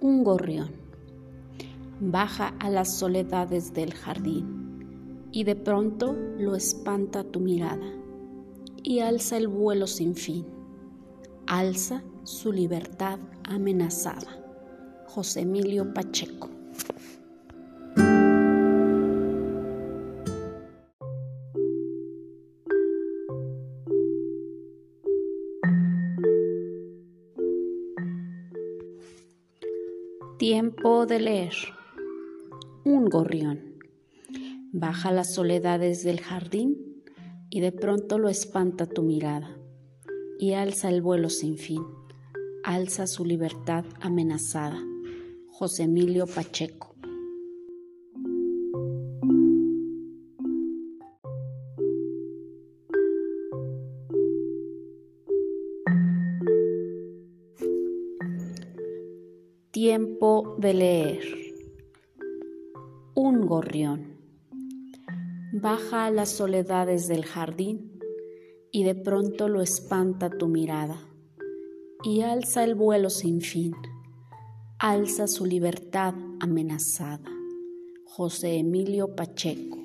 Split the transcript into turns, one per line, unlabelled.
Un gorrión baja a las soledades del jardín y de pronto lo espanta tu mirada y alza el vuelo sin fin, alza su libertad amenazada. José Emilio Pacheco. Tiempo de leer. Un gorrión. Baja las soledades del jardín y de pronto lo espanta tu mirada y alza el vuelo sin fin, alza su libertad amenazada. José Emilio Pacheco. Tiempo de leer. Un gorrión. Baja a las soledades del jardín y de pronto lo espanta tu mirada y alza el vuelo sin fin, alza su libertad amenazada. José Emilio Pacheco.